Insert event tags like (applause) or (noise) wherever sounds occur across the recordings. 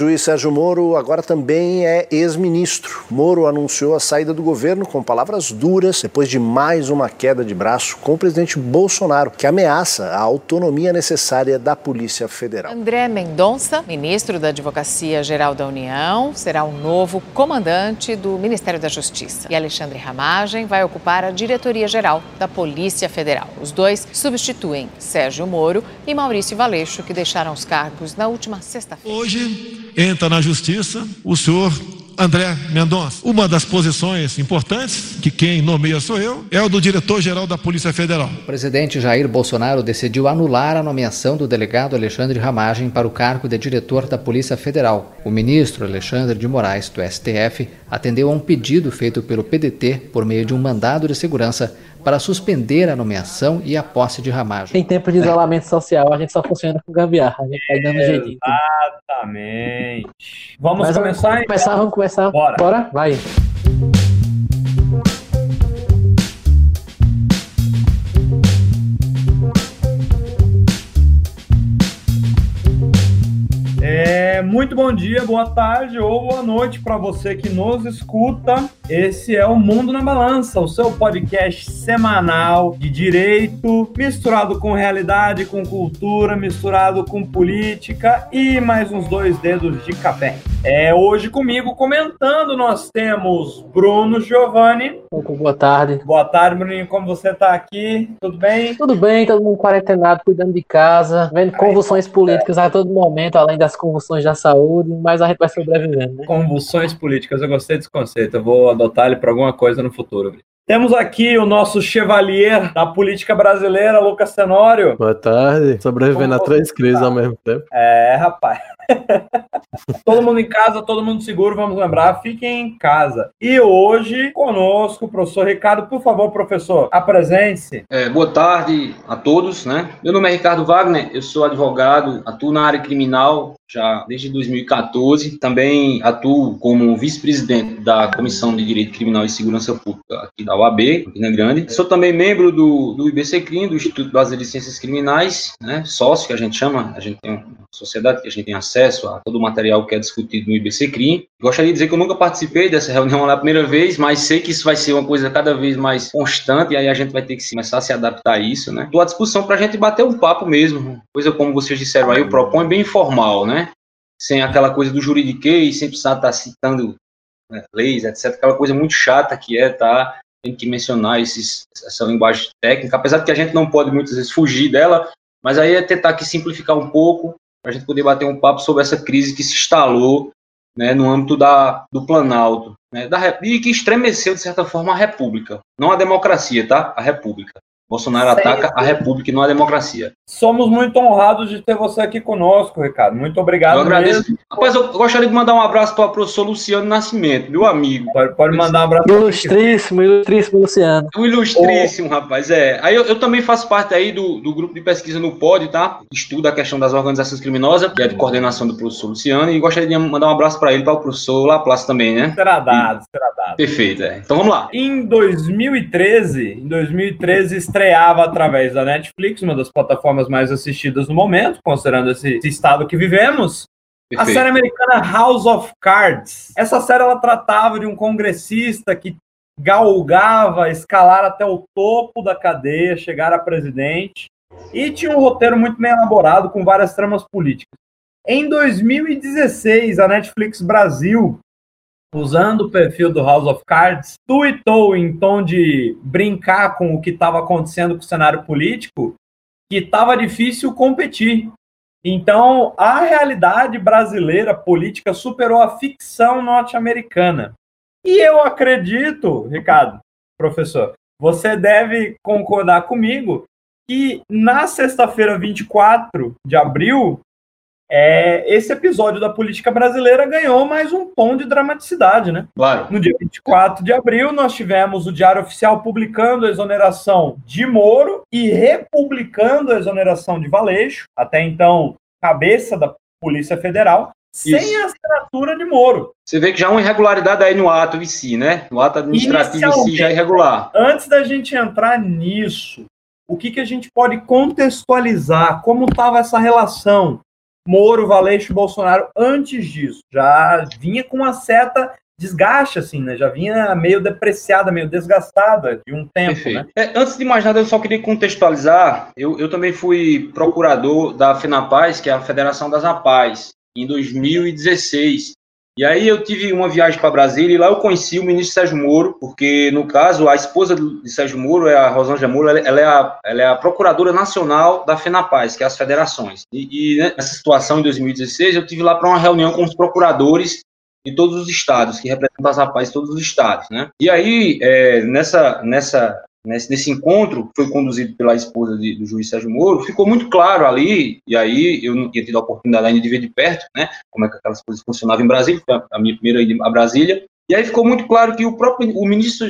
Juiz Sérgio Moro agora também é ex-ministro. Moro anunciou a saída do governo com palavras duras depois de mais uma queda de braço com o presidente Bolsonaro, que ameaça a autonomia necessária da Polícia Federal. André Mendonça, ministro da Advocacia Geral da União, será o novo comandante do Ministério da Justiça. E Alexandre Ramagem vai ocupar a diretoria-geral da Polícia Federal. Os dois substituem Sérgio Moro e Maurício Valeixo, que deixaram os cargos na última sexta-feira. Hoje entra na justiça o senhor André Mendonça. Uma das posições importantes, que quem nomeia sou eu, é o do diretor-geral da Polícia Federal. O presidente Jair Bolsonaro decidiu anular a nomeação do delegado Alexandre Ramagem para o cargo de diretor da Polícia Federal. O ministro Alexandre de Moraes, do STF, atendeu a um pedido feito pelo PDT por meio de um mandado de segurança para suspender a nomeação e a posse de Ramagem. Em tempo de isolamento social, a gente só funciona com gambiarra, a gente vai dando jeitinho. Exatamente. Vamos Mas começar? Vamos começar, vamos começar. Bora. Bora? Vai. É, muito bom dia, boa tarde ou boa noite para você que nos escuta. Esse é o Mundo na Balança, o seu podcast semanal de direito, misturado com realidade, com cultura, misturado com política e mais uns dois dedos de café. É, hoje comigo comentando nós temos Bruno Giovanni. Boa tarde. Boa tarde, Bruninho, como você tá aqui? Tudo bem? Tudo bem, todo mundo quarentenado, cuidando de casa, vendo convulsões políticas a todo momento, além das convulsões da saúde, mas a gente vai sobrevivendo, né? Convulsões políticas, eu gostei desse conceito, eu vou adotar ele para alguma coisa no futuro. Temos aqui o nosso chevalier da política brasileira, Lucas Tenório. Boa tarde. Sobrevivendo a três crises tá? ao mesmo tempo. É, rapaz. (laughs) todo mundo em casa, todo mundo seguro, vamos lembrar, fiquem em casa. E hoje, conosco, o professor Ricardo, por favor, professor, apresente-se. É, boa tarde a todos, né? Meu nome é Ricardo Wagner, eu sou advogado, atuo na área criminal já desde 2014. Também atuo como vice-presidente da Comissão de Direito Criminal e Segurança Pública aqui da UAB, Campina Grande. Sou também membro do, do IBCCRIM, do Instituto Brasileiro de Ciências Criminais, né? Sócio, que a gente chama, a gente tem uma sociedade que a gente tem acesso a todo o material que é discutido no IBCCRIM. Gostaria de dizer que eu nunca participei dessa reunião lá a primeira vez, mas sei que isso vai ser uma coisa cada vez mais constante e aí a gente vai ter que começar a se adaptar a isso, né? Estou à disposição para a gente bater um papo mesmo, coisa como vocês disseram aí, eu proponho bem informal, né? Sem aquela coisa do juridiquês, sem precisar estar citando né, leis, etc. Aquela coisa muito chata que é, tá? Tem que mencionar esses, essa linguagem técnica, apesar de que a gente não pode muitas vezes fugir dela, mas aí é tentar aqui simplificar um pouco para a gente poder bater um papo sobre essa crise que se instalou né, no âmbito da, do Planalto, né, da, e que estremeceu, de certa forma, a República. Não a democracia, tá? A República. Bolsonaro Certo. ataca a República e não a democracia. Somos muito honrados de ter você aqui conosco, Ricardo. Muito obrigado eu agradeço. mesmo. Rapaz, eu gostaria de mandar um abraço para o professor Luciano Nascimento, meu amigo. Pode, pode mandar um abraço. Ilustríssimo, ilustríssimo Luciano. O ilustríssimo, rapaz, é. Aí eu, eu também faço parte aí do, do grupo de pesquisa no POD, tá? Estuda a questão das organizações criminosas, que é de coordenação do professor Luciano, e gostaria de mandar um abraço para ele, para o professor Laplace também, né? Será dado, será dado. Perfeito, é. Então vamos lá. Em 2013, em 2013 estreava através da Netflix, uma das plataformas mais assistidas no momento, considerando esse, esse estado que vivemos, a Perfeito. série americana House of Cards. Essa série ela tratava de um congressista que galgava escalar até o topo da cadeia, chegar a presidente, e tinha um roteiro muito bem elaborado com várias tramas políticas. Em 2016, a Netflix Brasil usando o perfil do House of Cards, tweetou em tom de brincar com o que estava acontecendo com o cenário político, que estava difícil competir. Então, a realidade brasileira política superou a ficção norte-americana. E eu acredito, Ricardo, professor, você deve concordar comigo que na sexta-feira 24 de abril, é, esse episódio da política brasileira ganhou mais um tom de dramaticidade, né? Claro. No dia 24 de abril, nós tivemos o Diário Oficial publicando a exoneração de Moro e republicando a exoneração de Valeixo, até então cabeça da Polícia Federal, sem Isso. a assinatura de Moro. Você vê que já há uma irregularidade aí no ato em si, né? No ato administrativo em si já é irregular. Antes da gente entrar nisso, o que, que a gente pode contextualizar? Como estava essa relação Moro, Valeixo e Bolsonaro antes disso. Já vinha com uma certa desgaste, assim, né? Já vinha meio depreciada, meio desgastada de um tempo, Perfeito. né? É, antes de mais nada, eu só queria contextualizar. Eu, eu também fui procurador da FENAPAZ, que é a Federação das APAES, em 2016. E aí eu tive uma viagem para Brasília e lá eu conheci o ministro Sérgio Moro, porque, no caso, a esposa de Sérgio Moro, é a Rosângela Moro, ela é a, ela é a procuradora nacional da FENAPAZ, que é as federações. E, e nessa situação, em 2016, eu tive lá para uma reunião com os procuradores de todos os estados, que representam as rapazes de todos os estados, né? E aí, é, nessa, nessa, nesse, nesse encontro, que foi conduzido pela esposa de, do juiz Sérgio Moro, ficou muito claro ali, e aí eu não tinha tido a oportunidade ainda de ver de perto, né, como é que aquelas coisas funcionavam em Brasília, foi a minha primeira ida a Brasília, e aí ficou muito claro que o próprio o ministro,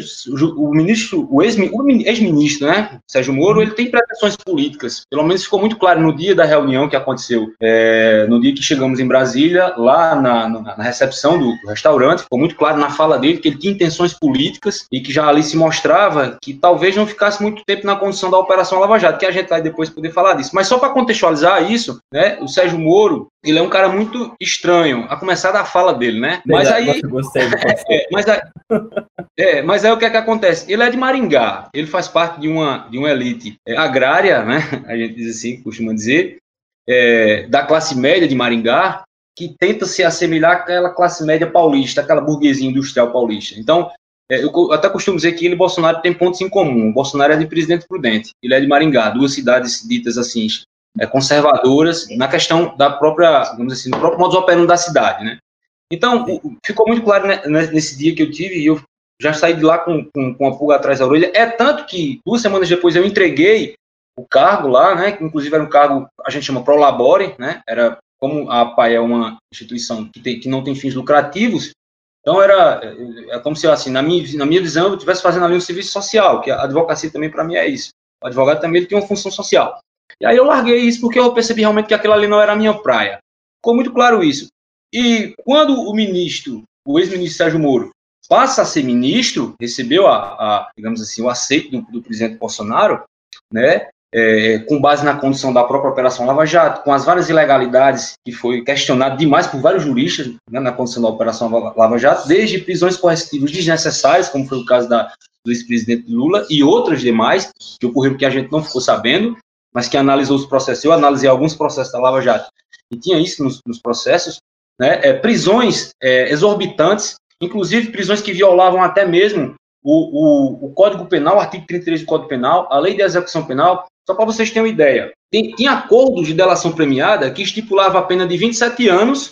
o ministro, o ex-ministro, né, Sérgio Moro, ele tem pretensões políticas. Pelo menos ficou muito claro no dia da reunião que aconteceu, é, no dia que chegamos em Brasília, lá na, na, na recepção do, restaurante, ficou muito claro na fala dele que ele tinha intenções políticas e que já ali se mostrava que talvez não ficasse muito tempo na condição da Operação Lava Jato, que a gente vai depois poder falar disso. Mas só para contextualizar isso, né, o Sérgio Moro, ele é um cara muito estranho, a começar da fala dele, né? Mas aí. Gostei, (laughs) é, mas, aí, (laughs) é, mas aí o que é que acontece? Ele é de Maringá, ele faz parte de uma, de uma elite é, agrária, né? A gente diz assim, costuma dizer, é, da classe média de Maringá, que tenta se assemelhar àquela classe média paulista, aquela burguesia industrial paulista. Então, é, eu até costumo dizer que ele e Bolsonaro têm pontos em comum. O Bolsonaro é de Presidente Prudente, ele é de Maringá, duas cidades ditas assim, é, conservadoras na questão da própria, vamos dizer assim, do próprio modus operandi da cidade, né? Então, ficou muito claro né, nesse dia que eu tive, e eu já saí de lá com, com, com a pulga atrás da orelha. É tanto que duas semanas depois eu entreguei o cargo lá, né? Que inclusive era um cargo, a gente chama Prolabore, né? Era como a APAI é uma instituição que, tem, que não tem fins lucrativos, então era é, é como se assim, na minha, na minha visão, eu estivesse fazendo ali um serviço social, que a advocacia também para mim é isso. O advogado também ele tem uma função social. E aí eu larguei isso porque eu percebi realmente que aquilo ali não era a minha praia. Ficou muito claro isso. E quando o ministro, o ex-ministro Sérgio Moro, passa a ser ministro, recebeu a, a digamos assim, o aceito do, do presidente Bolsonaro, né, é, com base na condição da própria Operação Lava Jato, com as várias ilegalidades que foi questionado demais por vários juristas né, na condição da Operação Lava Jato, desde prisões coercitivas desnecessárias, como foi o caso da, do ex-presidente Lula, e outras demais, que ocorreram que a gente não ficou sabendo, mas que analisou os processos. Eu analisei alguns processos da Lava Jato e tinha isso nos, nos processos, né, é, prisões é, exorbitantes, inclusive prisões que violavam até mesmo o, o, o, Código Penal, o artigo 33 do Código Penal, a lei de execução penal, só para vocês terem uma ideia. Tem, tem acordos de delação premiada que estipulava a pena de 27 anos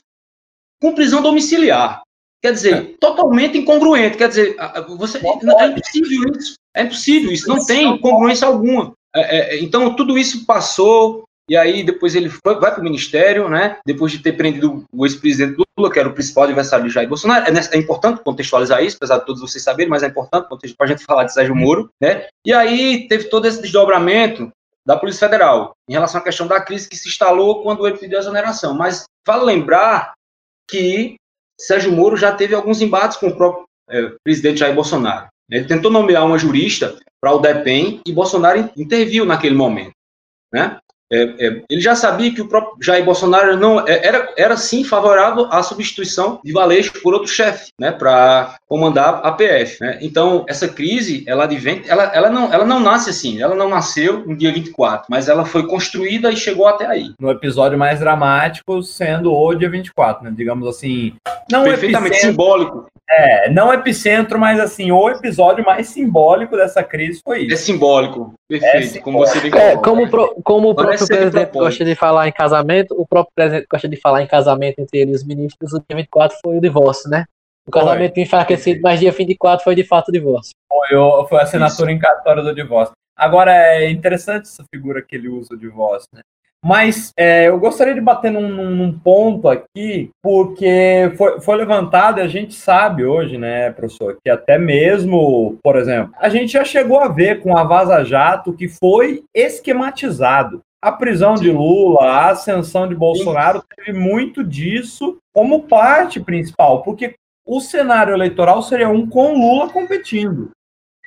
com prisão domiciliar. Quer dizer, é. totalmente incongruente. Quer dizer, você, é impossível isso. É impossível isso. Não tem congruência alguma. É, é, então, tudo isso passou, e aí depois ele foi, vai para o ministério, né? Depois de ter prendido o ex-presidente Lula, que era o principal adversário de Jair Bolsonaro. É, é, importante contextualizar isso, apesar de todos vocês saberem, mas é importante para a gente falar de Sérgio Moro, né? E aí teve todo esse desdobramento da Polícia Federal em relação à questão da crise que se instalou quando ele pediu a exoneração. Mas vale lembrar que Sérgio Moro já teve alguns embates com o próprio é, presidente Jair Bolsonaro. Ele tentou nomear uma jurista para o DEPEN e Bolsonaro interviu naquele momento. Né? É, é, ele já sabia que o próprio Jair Bolsonaro não é, era, era sim favorável à substituição de Valeixo por outro chefe, né, para comandar a PF. Né? Então essa crise, ela advém, ela, ela não, ela não nasce assim, ela não nasceu no dia 24, mas ela foi construída e chegou até aí. No episódio mais dramático, sendo o dia 24, né? digamos assim, não perfeitamente simbólico. É, não epicentro, mas assim, o episódio mais simbólico dessa crise foi isso. É simbólico, perfeito, é simbólico. como você bem é, como, pro, como o próprio presidente gosta de falar em casamento, o próprio presidente gosta de falar em casamento entre ele e os ministros, o dia 24 foi o divórcio, né? O casamento foi. enfraquecido, mas dia 24 foi de fato o divórcio. Foi, foi a assinatura em cartório do divórcio. Agora, é interessante essa figura que ele usa, o divórcio, né? Mas é, eu gostaria de bater num, num, ponto aqui, porque foi, foi levantado e a gente sabe hoje, né, professor, que até mesmo, por exemplo, a gente já chegou a ver com a Vaza Jato que foi esquematizado. A prisão de Lula, a ascensão de Bolsonaro teve muito disso como parte principal, porque o cenário eleitoral seria um com Lula competindo.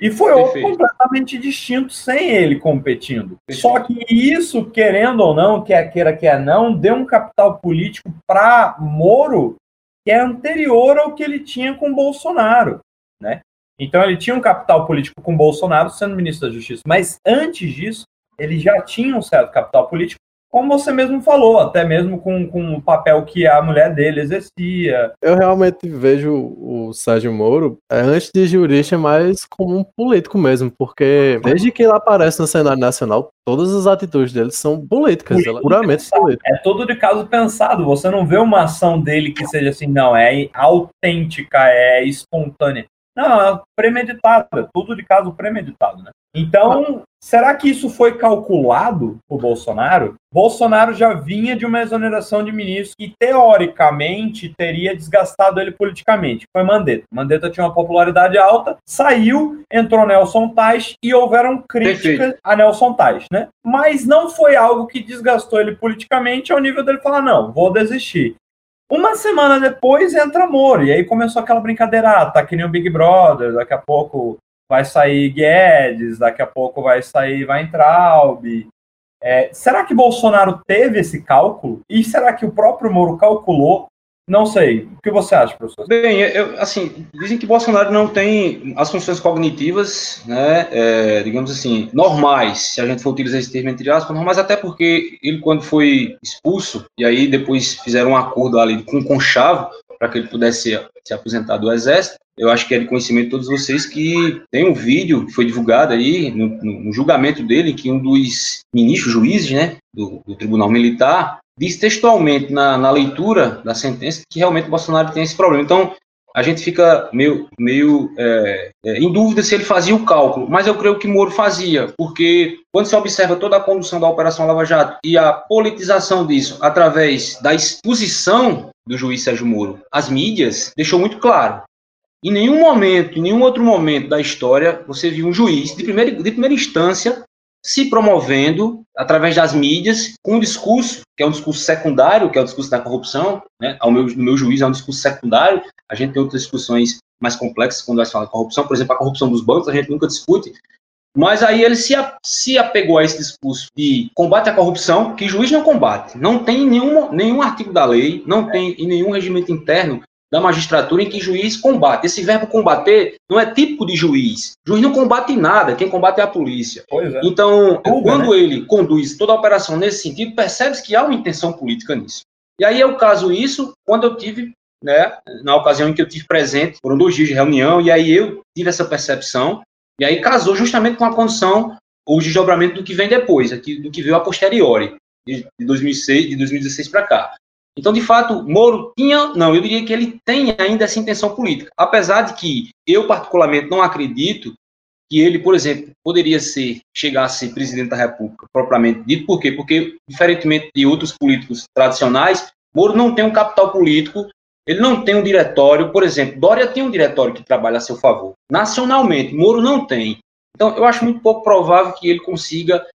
E foi outro completamente distinto sem ele competindo. Perfeito. Só que isso, querendo ou não, quer queira, quer não, deu um capital político para Moro que é anterior ao que ele tinha com Bolsonaro, né? Então ele tinha um capital político com Bolsonaro sendo ministro da Justiça, mas antes disso ele já tinha um certo capital político como você mesmo falou, até mesmo com, com o papel que a mulher dele exercia. Eu realmente vejo o Sérgio Moro, é, antes de jurista, mais como um político mesmo, porque desde que ele aparece no cenário nacional, todas as atitudes dele são políticas, Política, puramente políticas. É tudo de caso pensado, você não vê uma ação dele que seja assim, não, é autêntica, é espontânea. Não, é premeditada, tudo de caso premeditado, né? Então, será que isso foi calculado por Bolsonaro? Bolsonaro já vinha de uma exoneração de ministro que, teoricamente, teria desgastado ele politicamente. Foi Mandetta. Mandetta tinha uma popularidade alta, saiu, entrou Nelson Tais e houveram críticas Perfeito. a Nelson Tais, né? Mas não foi algo que desgastou ele politicamente ao nível dele falar, não, vou desistir. Uma semana depois entra Moro, e aí começou aquela brincadeira, ah, tá que nem o Big Brother, daqui a pouco vai sair Guedes, daqui a pouco vai sair Weintraub. É, será que Bolsonaro teve esse cálculo? E será que o próprio Moro calculou? Não sei. O que você acha, professor? Bem, eu, assim, dizem que Bolsonaro não tem as funções cognitivas, né, é, digamos assim, normais, se a gente for utilizar esse termo entre aspas, normais até porque ele, quando foi expulso, e aí depois fizeram um acordo ali com o Conchavo, para que ele pudesse se aposentar do Exército, eu acho que é de conhecimento de todos vocês que tem um vídeo que foi divulgado aí no, no, julgamento dele, que um dos ministros, juízes, né, do, do Tribunal Militar, diz textualmente na, na, leitura da sentença que realmente o Bolsonaro tem esse problema. Então, a gente fica meio, meio é, é, em dúvida se ele fazia o cálculo, mas eu creio que Moro fazia, porque quando se observa toda a condução da Operação Lava Jato e a politização disso através da exposição do juiz Sérgio Moro às mídias, deixou muito claro. Em nenhum momento, em nenhum outro momento da história, você viu um juiz de primeira, de primeira instância se promovendo através das mídias com um discurso que é um discurso secundário, que é o discurso da corrupção, né? Ao meu, no meu juízo é um discurso secundário. A gente tem outras discussões mais complexas quando vai falar de corrupção, por exemplo, a corrupção dos bancos, a gente nunca discute. Mas aí ele se, se apegou a esse discurso de combate à corrupção, que juiz não combate. Não tem nenhum, nenhum artigo da lei, não tem em nenhum regimento interno da magistratura em que juiz combate. Esse verbo combater não é típico de juiz. Juiz não combate nada, quem combate é a polícia. É. Então, Tudo, quando né? ele conduz toda a operação nesse sentido, percebe-se que há uma intenção política nisso. E aí eu caso isso quando eu tive, né, na ocasião em que eu tive presente, foram dois dias de reunião, e aí eu tive essa percepção, e aí casou justamente com a condição, o desdobramento do que vem depois, do que veio a posteriori, de 2006, de 2016 para cá. Então, de fato, Moro tinha, não, eu diria que ele tem ainda essa intenção política. Apesar de que eu, particularmente, não acredito que ele, por exemplo, poderia ser, chegar a ser presidente da República, propriamente dito. Por quê? Porque, diferentemente de outros políticos tradicionais, Moro não tem um capital político, ele não tem um diretório. Por exemplo, Dória tem um diretório que trabalha a seu favor. Nacionalmente, Moro não tem. Então, eu acho muito pouco provável que ele consiga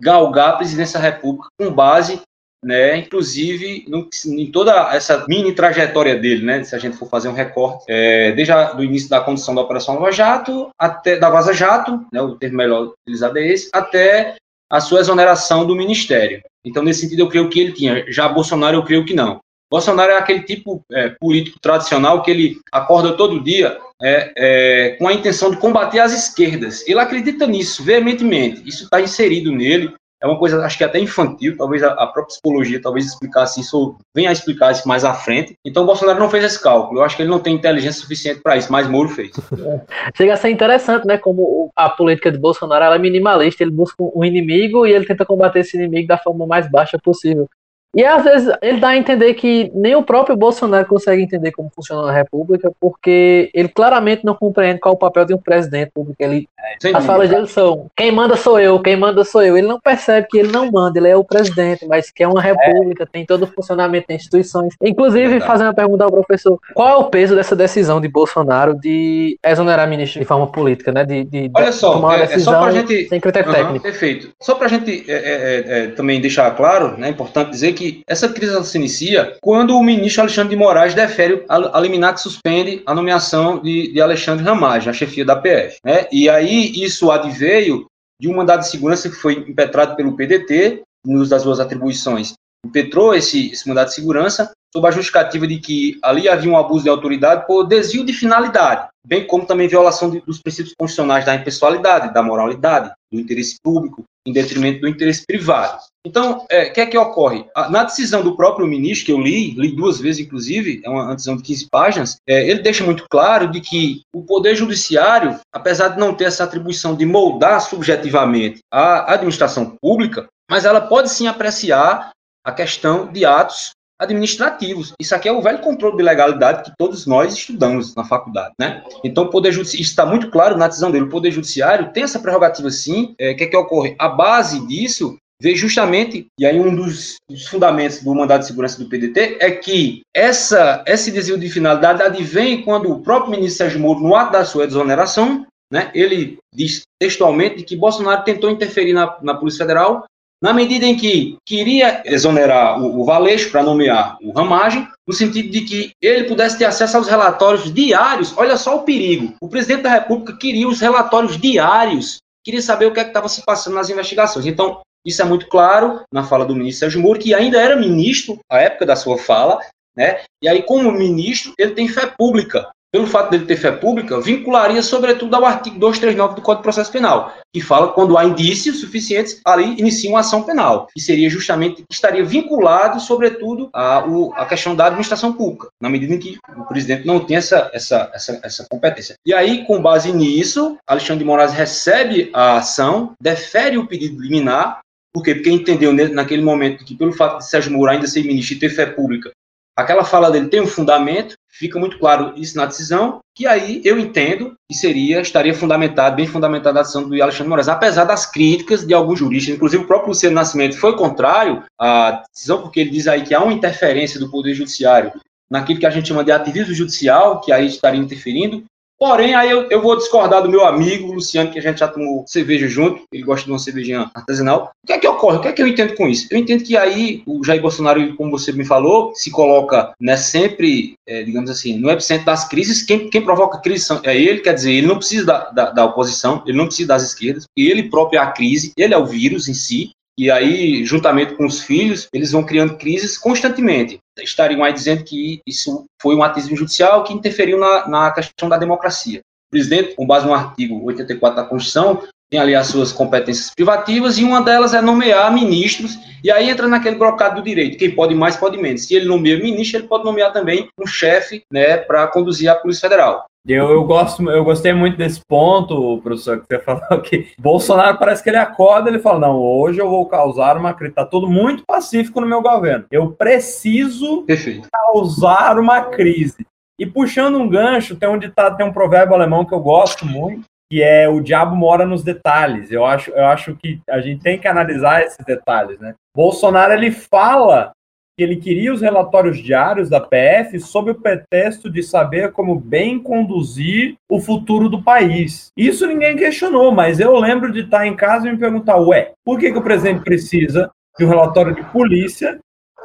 galgar a presidência da República com base né? Inclusive, no, em toda essa mini trajetória dele, né? Se a gente for fazer um recorte, é, desde o início da condução da Operação Lava Jato, até da Vaza Jato, né? O termo melhor utilizado é esse, até a sua exoneração do Ministério. Então, nesse sentido, eu creio que ele tinha. Já Bolsonaro, eu creio que não. Bolsonaro é aquele tipo é, político tradicional que ele acorda todo dia é, é, com a intenção de combater as esquerdas. Ele acredita nisso veementemente. Isso está inserido nele é uma coisa, acho que até infantil, talvez a, a, própria psicologia talvez explicasse isso, venha a explicar isso mais à frente. Então Bolsonaro não fez esse cálculo. Eu acho que ele não tem inteligência suficiente para isso, mas Moro fez. É. Chega a ser interessante, né? Como a política de Bolsonaro é minimalista, ele busca um inimigo e ele tenta combater esse inimigo da forma mais baixa possível. E às vezes ele dá a entender que nem o próprio Bolsonaro consegue entender como funciona a República, porque ele claramente não compreende qual é o papel de um presidente público. Ele, as falas dele são: quem manda sou eu, quem manda sou eu. Ele não percebe que ele não manda, ele é o presidente, mas que é uma república, é. tem todo o funcionamento, tem instituições. Inclusive, fazendo uma pergunta ao professor: qual é o peso dessa decisão de Bolsonaro de exonerar ministro de forma política, né? De, de Olha só, tomar uma decisão é, é só pra gente. Sem critério uhum, técnico. Perfeito. Só para a gente é, é, é, também deixar claro, né, é importante dizer que que essa crise se inicia quando o ministro Alexandre de Moraes defere a, liminar que suspende a nomeação de, de Alexandre Ramagem, a chefia da PF. Né? E aí isso adveio de um mandado de segurança que foi impetrado pelo PDT, no uso das suas atribuições, impetrou esse, esse mandado de segurança sob a justificativa de que ali havia um abuso de autoridade por desvio de finalidade, bem como também violação de, dos princípios constitucionais da impessoalidade, da moralidade, do interesse público, em detrimento do interesse privado. Então, o é, que é que ocorre? Na decisão do próprio ministro, que eu li, li duas vezes, inclusive, é uma decisão de 15 páginas, é, ele deixa muito claro de que o Poder Judiciário, apesar de não ter essa atribuição de moldar subjetivamente a administração pública, mas ela pode sim apreciar a questão de atos administrativos. Isso aqui é o velho controle de legalidade que todos nós estudamos na faculdade, né? Então, o Poder Judiciário, está muito claro na decisão dele, o Poder Judiciário tem essa prerrogativa sim, é, que é que ocorre? A base disso veio justamente, e aí um dos, dos, fundamentos do mandado de segurança do PDT é que essa, esse desvio de finalidade advém quando o próprio ministro Sérgio Moro, no ato da sua desoneração, né, ele diz textualmente que Bolsonaro tentou interferir na, na Polícia Federal na medida em que queria exonerar o, o Valeixo para nomear o Ramagem, no sentido de que ele pudesse ter acesso aos relatórios diários. Olha só o perigo. O presidente da República queria os relatórios diários, queria saber o que é estava se passando nas investigações. Então, isso é muito claro na fala do ministro Sérgio Moro, que ainda era ministro à época da sua fala, né? E aí, como ministro, ele tem fé pública pelo fato dele ter fé pública, vincularia sobretudo ao artigo 239 do Código de Processo Penal, que fala que quando há indícios suficientes, ali inicia uma ação penal, que seria justamente, estaria vinculado sobretudo à, à questão da administração pública, na medida em que o presidente não tem essa, essa, essa, essa competência. E aí, com base nisso, Alexandre de Moraes recebe a ação, defere o pedido liminar, por quê? Porque entendeu naquele momento que, pelo fato de Sérgio Moro ainda ser ministro e ter fé pública, aquela fala dele tem um fundamento, fica muito claro isso na decisão, que aí eu entendo que seria, estaria fundamentado, bem fundamentada a decisão do Alexandre Moraes, apesar das críticas de alguns juristas, inclusive o próprio Luciano Nascimento foi contrário à decisão, porque ele diz aí que há uma interferência do Poder Judiciário naquilo que a gente chama de ativismo judicial, que aí estaria interferindo, Porém, aí eu, eu, vou discordar do meu amigo Luciano, que a gente já tomou cerveja junto, ele gosta de uma cervejinha artesanal. O que é que ocorre? O que é que eu entendo com isso? Eu entendo que aí o Jair Bolsonaro, como você me falou, se coloca né, sempre, é, digamos assim, no epicentro das crises. Quem, quem provoca crise é ele, quer dizer, ele não precisa da, da, da oposição, ele não precisa das esquerdas, ele próprio é a crise, ele é o vírus em si, e aí, juntamente com os filhos, eles vão criando crises constantemente. Estariam aí dizendo que isso foi um atismo judicial que interferiu na, na questão da democracia. O presidente, com base no artigo 84 da Constituição, tem ali as suas competências privativas e uma delas é nomear ministros, e aí entra naquele brocado do direito, quem pode mais, pode menos. Se ele nomeia ministro, ele pode nomear também um chefe né, para conduzir a Polícia Federal. Eu, eu, gosto, eu gostei muito desse ponto, professor, que você (laughs) falou que Bolsonaro parece que ele acorda ele fala: não, hoje eu vou causar uma crise. Tá tudo muito pacífico no meu governo. Eu preciso Perfeito. causar uma crise. E puxando um gancho, tem um ditado, tem um provérbio alemão que eu gosto muito, que é o diabo mora nos detalhes. Eu acho, eu acho que a gente tem que analisar esses detalhes, né? Bolsonaro ele fala que ele queria os relatórios diários da PF sob o pretexto de saber como bem conduzir o futuro do país. Isso ninguém questionou, mas eu lembro de estar em casa e me perguntar, ué, por que, que o presidente precisa de um relatório de polícia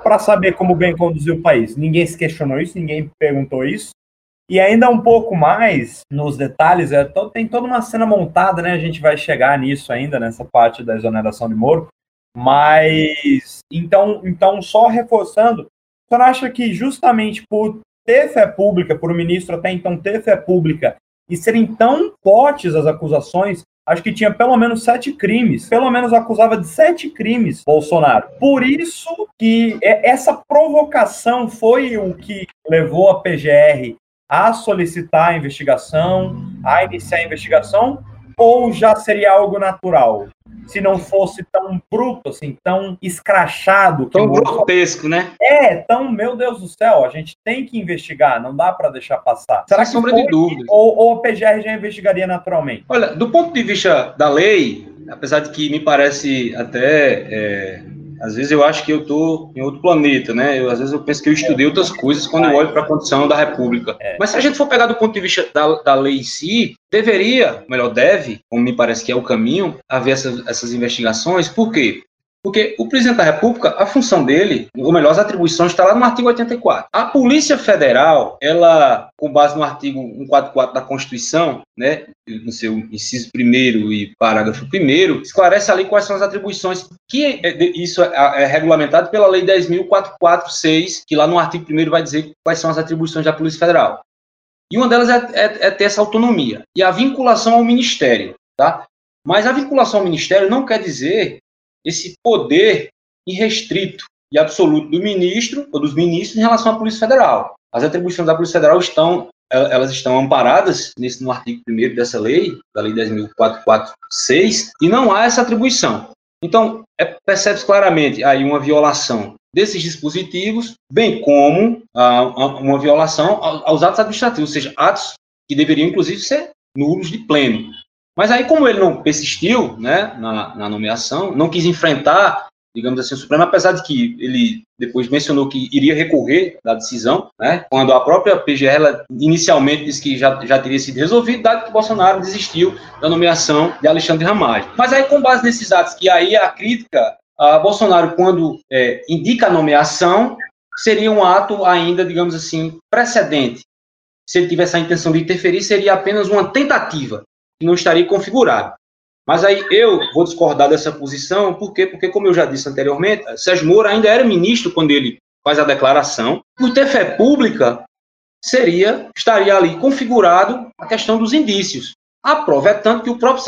para saber como bem conduzir o país? Ninguém se questionou isso, ninguém perguntou isso. E ainda um pouco mais nos detalhes, é, tem toda uma cena montada, né? A gente vai chegar nisso ainda, nessa parte da exoneração de Moro. Mas, então, então só reforçando, você não acha que justamente por ter fé pública, por o ministro até então ter fé pública e serem tão fortes as acusações, acho que tinha pelo menos sete crimes, pelo menos acusava de sete crimes Bolsonaro. Por isso que essa provocação foi o que levou a PGR a solicitar a investigação, a iniciar a investigação, ou já seria algo natural? Se não fosse tão bruto, assim, tão escrachado. Tão grotesco, né? É, tão, meu Deus do céu, a gente tem que investigar, não dá para deixar passar. Será que sombra de dúvida? Ou, ou o PGR já investigaria naturalmente? Olha, do ponto de vista da lei, apesar de que me parece até é às vezes eu acho que eu estou em outro planeta, né? Eu, às vezes eu penso que eu estudei outras coisas quando eu olho para a condição da República. É. Mas se a gente for pegar do ponto de vista da, da lei em si, deveria, melhor deve, como me parece que é o caminho, haver essas, essas investigações. Por quê? Porque o presidente da República, a função dele, ou melhor, as atribuições está lá no artigo 84. A Polícia Federal, ela, com base no artigo 144 da Constituição, né, no seu inciso primeiro e parágrafo primeiro, esclarece ali quais são as atribuições que é, isso é, é regulamentado pela Lei 10.446, que lá no artigo primeiro vai dizer quais são as atribuições da Polícia Federal. E uma delas é, é, é ter essa autonomia e a vinculação ao Ministério, tá? Mas a vinculação ao Ministério não quer dizer esse poder irrestrito e absoluto do ministro ou dos ministros em relação à Polícia Federal. As atribuições da Polícia Federal estão elas estão amparadas nesse, no artigo 1 dessa lei, da Lei 10.446, e não há essa atribuição. Então, é, percebe-se claramente aí uma violação desses dispositivos, bem como ah, uma violação aos atos administrativos, ou seja, atos que deveriam, inclusive, ser nulos de pleno. Mas aí, como ele não persistiu né, na, na nomeação, não quis enfrentar, digamos assim, o Supremo, apesar de que ele depois mencionou que iria recorrer da decisão, né, quando a própria PGR inicialmente disse que já, já teria sido resolvido, dado que Bolsonaro desistiu da nomeação de Alexandre Ramagem. Mas aí, com base nesses atos, que aí a crítica a Bolsonaro, quando é, indica a nomeação, seria um ato ainda, digamos assim, precedente. Se ele tivesse a intenção de interferir, seria apenas uma tentativa não estaria configurado. Mas aí eu vou discordar dessa posição, por quê? Porque, como eu já disse anteriormente, Sérgio Moro ainda era ministro quando ele faz a declaração. Por ter fé pública, seria, estaria ali configurado a questão dos indícios. A prova é tanto que o próprio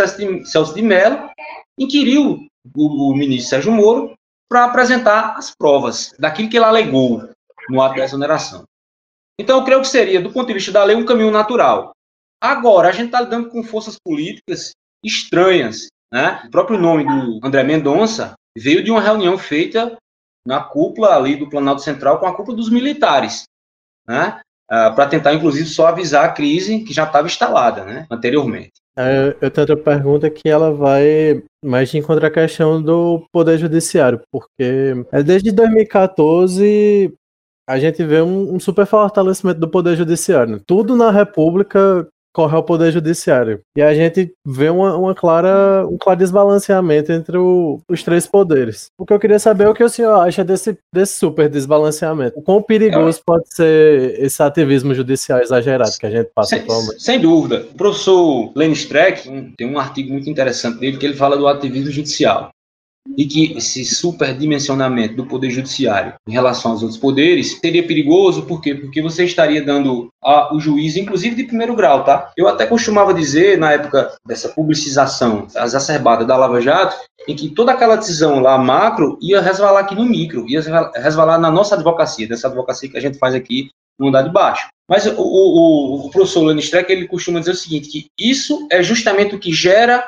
Celso de Mello inquiriu o, o ministro Sérgio Moro para apresentar as provas daquilo que ele alegou no ato da exoneração. Então, eu creio que seria, do ponto de vista da lei, um caminho natural. Agora, a gente está lidando com forças políticas estranhas. Né? O próprio nome do André Mendonça veio de uma reunião feita na cúpula ali do Planalto Central com a cúpula dos militares, né? Uh, para tentar, inclusive, só avisar a crise que já estava instalada né? anteriormente. É, eu tenho outra pergunta que ela vai mais encontrar a questão do Poder Judiciário, porque é desde 2014 a gente vê um, super fortalecimento do Poder Judiciário. Tudo na República corre ao Poder Judiciário. E a gente vê uma, uma clara, um claro desbalanceamento entre o, os três poderes. O que eu queria saber é o que o senhor acha desse, desse super desbalanceamento. O quão perigoso é. pode ser esse ativismo judicial exagerado que a gente passa sem, atualmente? Sem dúvida. O professor Lenny Streck tem um artigo muito interessante dele que ele fala do ativismo judicial e que esse superdimensionamento do poder judiciário em relação aos outros poderes seria perigoso, por quê? Porque você estaria dando ao juiz, inclusive de primeiro grau, tá? Eu até costumava dizer, na época dessa publicização exacerbada da Lava Jato, em que toda aquela decisão lá macro ia resvalar aqui no micro, ia resvalar na nossa advocacia, dessa advocacia que a gente faz aqui no andar de baixo. Mas o, o, o professor Lani Streck, ele costuma dizer o seguinte, que isso é justamente o que gera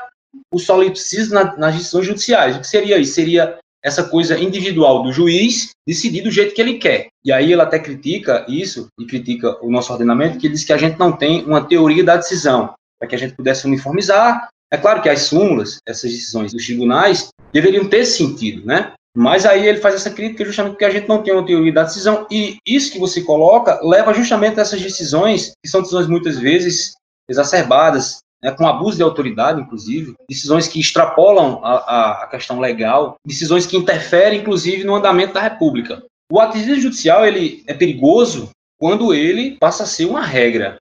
o solipsismo na, nas decisões judiciais. O que seria isso? Seria essa coisa individual do juiz decidir do jeito que ele quer. E aí ele até critica isso, e critica o nosso ordenamento, que diz que a gente não tem uma teoria da decisão, para que a gente pudesse uniformizar. É claro que as súmulas, essas decisões dos tribunais, deveriam ter sentido, né? Mas aí ele faz essa crítica justamente porque a gente não tem uma teoria da decisão, e isso que você coloca leva justamente a essas decisões, que são decisões muitas vezes exacerbadas, né, com abuso de autoridade, inclusive, decisões que extrapolam a, a, questão legal, decisões que interferem, inclusive, no andamento da República. O ativismo judicial ele é perigoso quando ele passa a ser uma regra.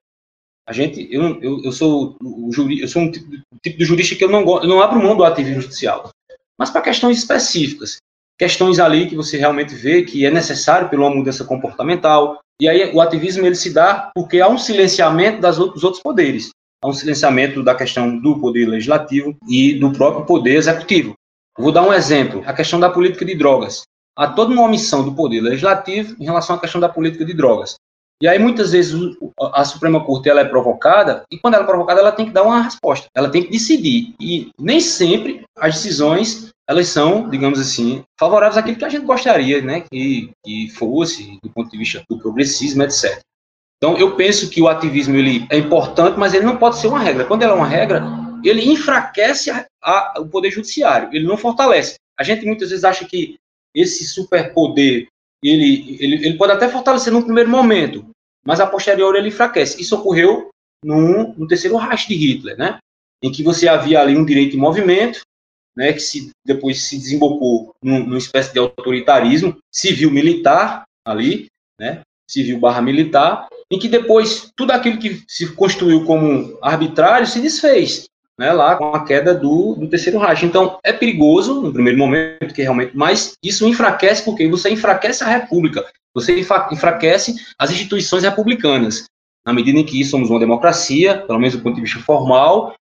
A gente, eu, eu, eu sou o juri, eu sou um tipo, tipo de jurista que eu não, eu não abro mão do ativismo judicial, mas para questões específicas, questões ali que você realmente vê que é necessário pela mudança comportamental. E aí o ativismo ele se dá porque há um silenciamento das, dos outros poderes a um silenciamento da questão do poder legislativo e do próprio poder executivo. Vou dar um exemplo, a questão da política de drogas. Há toda uma omissão do poder legislativo em relação à questão da política de drogas. E aí, muitas vezes, a Suprema Corte ela é provocada, e quando ela é provocada, ela tem que dar uma resposta, ela tem que decidir. E nem sempre as decisões elas são, digamos assim, favoráveis àquilo que a gente gostaria né, que, que fosse, do ponto de vista do progressismo, etc. Então, eu penso que o ativismo ele é importante, mas ele não pode ser uma regra. Quando ele é uma regra, ele enfraquece a, a, o poder judiciário, ele não fortalece. A gente muitas vezes acha que esse superpoder ele, ele, ele pode até fortalecer no primeiro momento, mas a posteriori ele enfraquece. Isso ocorreu no, no terceiro Reich de Hitler, né? em que você havia ali um direito de movimento, né, que se, depois se desembocou numa espécie de autoritarismo civil-militar ali, né, civil barra militar, em que depois tudo aquilo que se construiu como arbitrário se desfez, né, lá com a queda do, do terceiro Reich. Então, é perigoso no primeiro momento, que realmente, mas isso enfraquece porque você enfraquece a República, você enfraquece as instituições republicanas. Na medida em que somos uma democracia, pelo menos do ponto de vista formal,